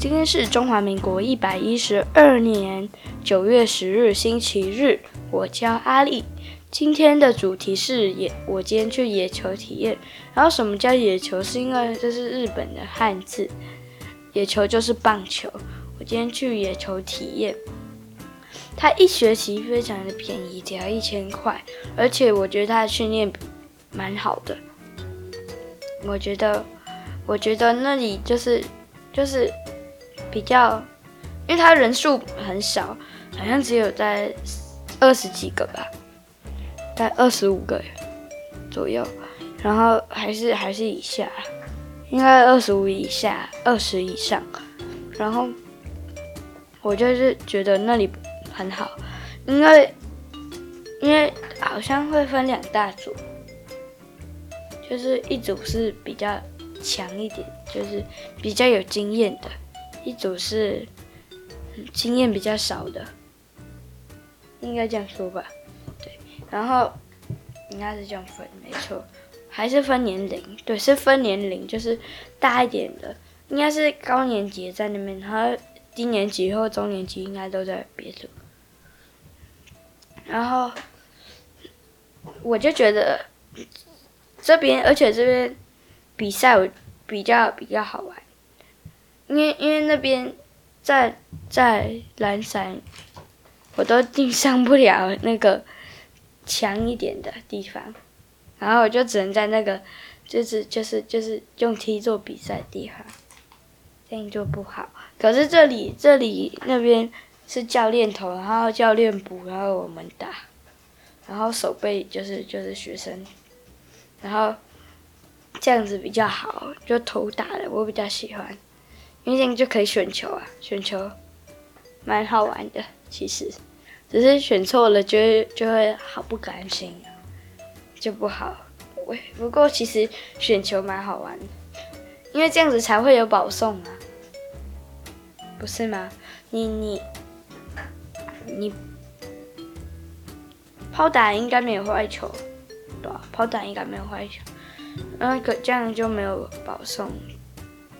今天是中华民国一百一十二年九月十日，星期日。我叫阿丽。今天的主题是野，我今天去野球体验。然后什么叫野球？是因为这是日本的汉字，野球就是棒球。我今天去野球体验，它一学期非常的便宜，只要一千块，而且我觉得它的训练蛮好的。我觉得，我觉得那里就是就是比较，因为他人数很少，好像只有在二十几个吧，在二十五个左右，然后还是还是以下，应该二十五以下，二十以上，然后我就是觉得那里很好，因为因为好像会分两大组。就是一组是比较强一点，就是比较有经验的；一组是经验比较少的，应该这样说吧？对，然后应该是这样分，没错，还是分年龄？对，是分年龄，就是大一点的，应该是高年级在那边，然后低年级或中年级应该都在别组。然后我就觉得。这边，而且这边比赛比较比较好玩，因为因为那边在在蓝山，我都进上不了那个强一点的地方，然后我就只能在那个就是就是就是用梯做比赛地方，这样就不好。可是这里这里那边是教练投，然后教练补，然后我们打，然后守备就是就是学生。然后这样子比较好，就投打的我比较喜欢，因为这样就可以选球啊，选球蛮好玩的。其实只是选错了就就会好不甘心，就不好。喂，不过其实选球蛮好玩的，因为这样子才会有保送啊，不是吗？你你你抛打应该没有坏球。对吧，抛弹应该没有坏球，那个这样就没有保送。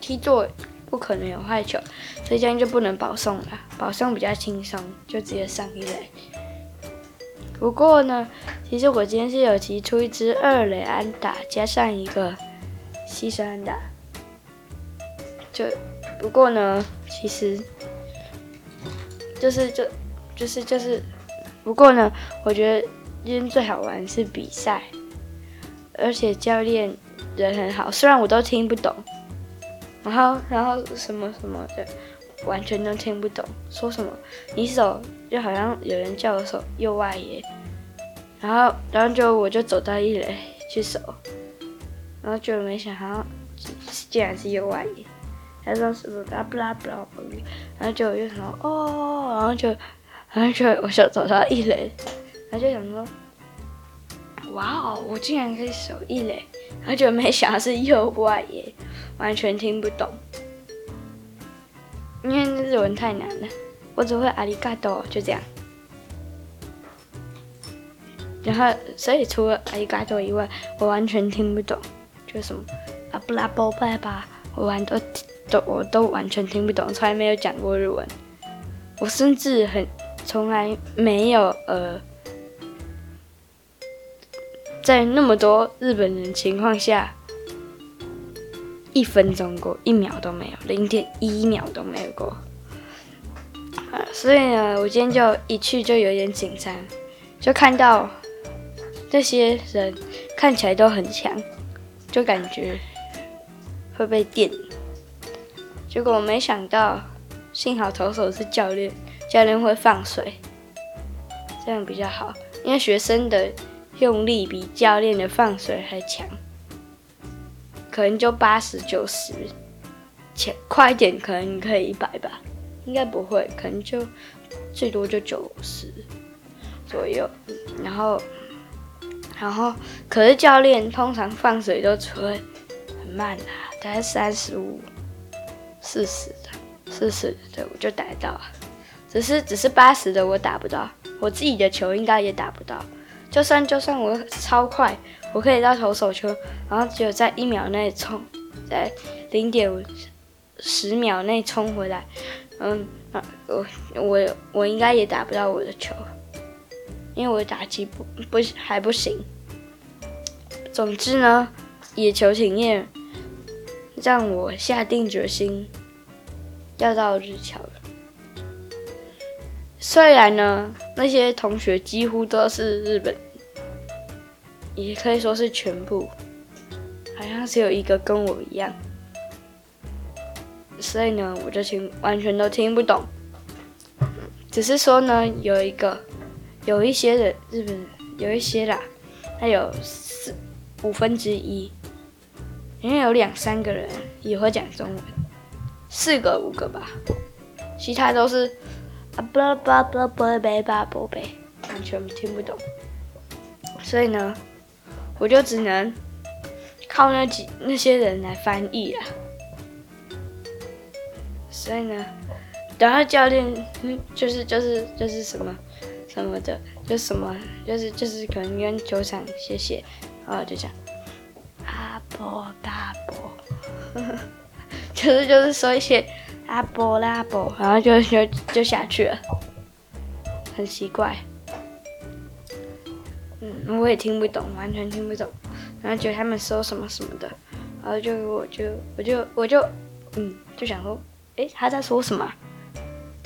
踢座不可能有坏球，所以这样就不能保送了。保送比较轻松，就直接上一垒。不过呢，其实我今天是有提出一支二垒安打，加上一个牺牲安打。就不过呢，其实就是就就是就是，不过呢，我觉得。今天最好玩是比赛，而且教练人很好，虽然我都听不懂，然后然后什么什么的，完全都听不懂，说什么你守就好像有人叫我守右外野，然后然后就我就走到一垒去守，然后就没想到竟然是右外野，他说什么不啦不啦不啦，然后就又什么哦，然后就然后就我就走到一垒。他就想说：“哇哦，我竟然可以守一垒！”他就没想到是右外耶，完全听不懂，因为日文太难了。我只会阿里嘎多，就这样。然后，所以除了阿里嘎多以外，我完全听不懂，就什么阿布拉波拜吧，我完都都我都完全听不懂，从来没有讲过日文。我甚至很从来没有呃。在那么多日本人情况下，一分钟过，一秒都没有，零点一秒都没有过。所以呢，我今天就一去就有点紧张，就看到这些人看起来都很强，就感觉会被电。结果我没想到，幸好投手是教练，教练会放水，这样比较好，因为学生的。用力比教练的放水还强，可能就八十九十，前快一点可能可以一百吧，应该不会，可能就最多就九十左右。然后，然后，可是教练通常放水都吹很慢啊，大概三十五、四十的，四十的我就打得到，只是只是八十的我打不到，我自己的球应该也打不到。就算就算我超快，我可以到投手球，然后只有在一秒内冲，在零点五十秒内冲回来，嗯啊，我我我应该也打不到我的球，因为我打击不不还不行。总之呢，野球体验让我下定决心要到日侨了。虽然呢，那些同学几乎都是日本，也可以说是全部，好像只有一个跟我一样。所以呢，我就听完全都听不懂。只是说呢，有一个，有一些的日本人，有一些啦，他有四五分之一，因为有两三个人也会讲中文，四个五个吧，其他都是啊不啦不啦不不啦呗吧不，完全听不懂。所以呢，我就只能靠那几那些人来翻译啊。所以呢，等下教练，就是就是就是什么什么的，就什么就是就是可能跟球场谢谢，然后就讲阿波大波，就是就是说一些阿波拉伯，然后就就就下去了，很奇怪，嗯，我也听不懂，完全听不懂，然后觉得他们说什么什么的，然后就我就我就我就嗯就想说。诶，他在说什么？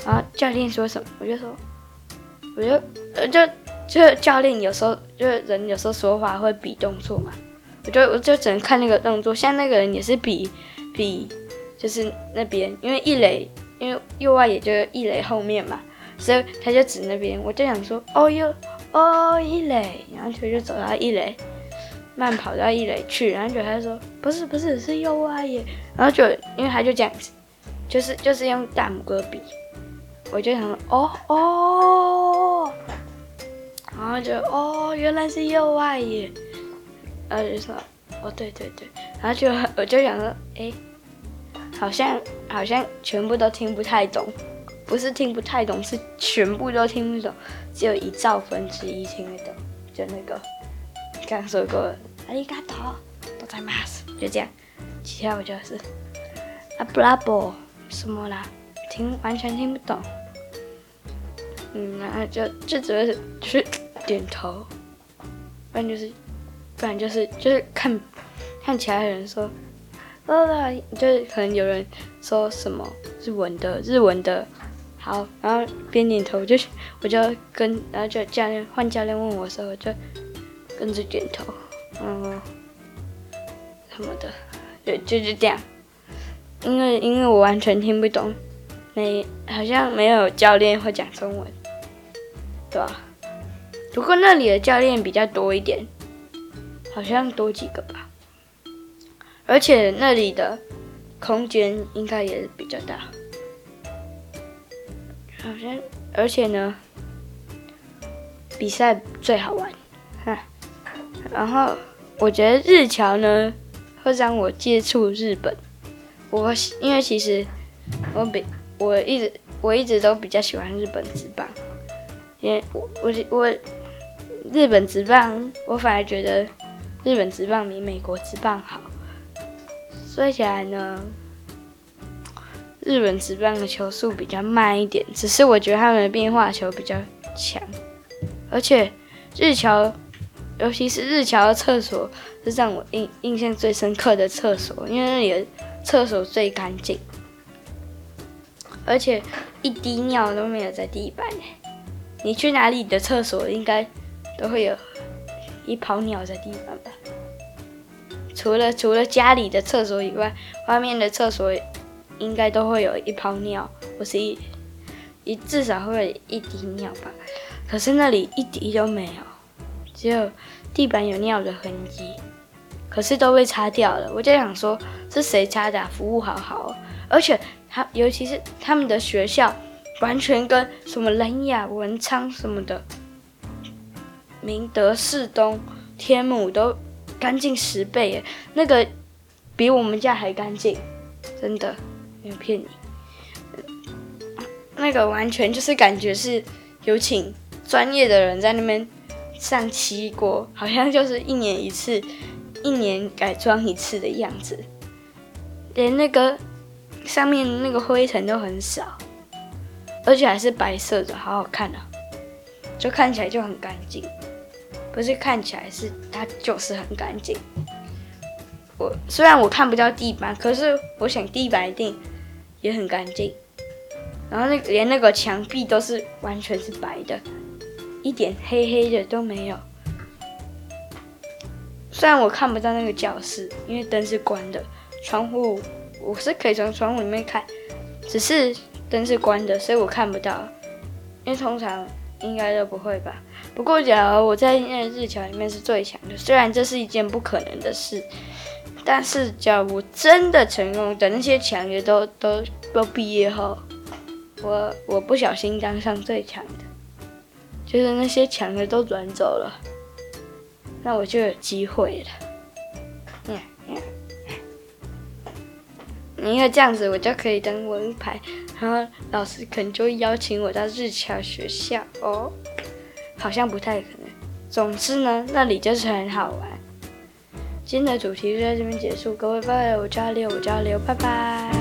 然后教练说什么？我就说，我就呃就就教练有时候就是人有时候说话会比动作嘛，我就我就只能看那个动作，像那个人也是比比就是那边，因为一垒因为右外野就是一垒后面嘛，所以他就指那边，我就想说哦哟哦一垒，然后就就走到一垒，慢跑到一垒去，然后就他说不是不是是右外野，然后就因为他就这样子。就是就是用大拇哥比，我就想说哦哦，然后就哦原来是右外野，然后就说哦对对对，然后就 我就想说哎，好像好像全部都听不太懂，不是听不太懂，是全部都听不懂，只有一兆分之一听得懂，就那个刚刚说过阿里嘎多，都在骂死，就这样，其他我就是阿布拉波。什么啦？听完全听不懂。嗯，然后就就只会就是点头，不然就是不然就是就是看看其他人说，呃，就是可能有人说什么日文的日文的，好，然后边点头就我就跟，然后就教练换教练问我的时候，就跟着点头，嗯，什么的，就就是这样。因为因为我完全听不懂，没好像没有教练会讲中文，对吧？不过那里的教练比较多一点，好像多几个吧。而且那里的空间应该也比较大，好像而且呢，比赛最好玩，哈。然后我觉得日侨呢会让我接触日本。我因为其实我比我一直我一直都比较喜欢日本职棒，因为我我我日本职棒我反而觉得日本职棒比美国职棒好。说起来呢，日本职棒的球速比较慢一点，只是我觉得他们的变化球比较强，而且日侨尤其是日侨的厕所是让我印印象最深刻的厕所，因为那里的。厕所最干净，而且一滴尿都没有在地板。你去哪里的厕所应该都会有一泡尿在地板吧？除了除了家里的厕所以外，外面的厕所应该都会有一泡尿，或是一一至少会有一滴尿吧。可是那里一滴都没有，只有地板有尿的痕迹。可是都被擦掉了，我就想说，是谁擦的？服务好好，而且他尤其是他们的学校，完全跟什么兰雅、文昌什么的，明德、士东、天母都干净十倍耶，那个比我们家还干净，真的没有骗你。那个完全就是感觉是有请专业的人在那边上漆过，好像就是一年一次。一年改装一次的样子，连那个上面那个灰尘都很少，而且还是白色的，好好看啊！就看起来就很干净，不是看起来是它就是很干净。我虽然我看不到地板，可是我想地板一定也很干净。然后那连那个墙壁都是完全是白的，一点黑黑的都没有。虽然我看不到那个教室，因为灯是关的，窗户我是可以从窗户里面看，只是灯是关的，所以我看不到。因为通常应该都不会吧。不过假如我在那日侨里面是最强的，虽然这是一件不可能的事。但是，假如我真的成功，等那些强的都都都毕业后，我我不小心当上最强的，就是那些强的都转走了，那我就有机会了。嗯嗯，因为这样子我就可以当文牌，然后老师可能就会邀请我到日侨学校哦，好像不太可能。总之呢，那里就是很好玩。今天的主题就在这边结束，各位拜拜，我叫阿六，我叫阿六，拜拜。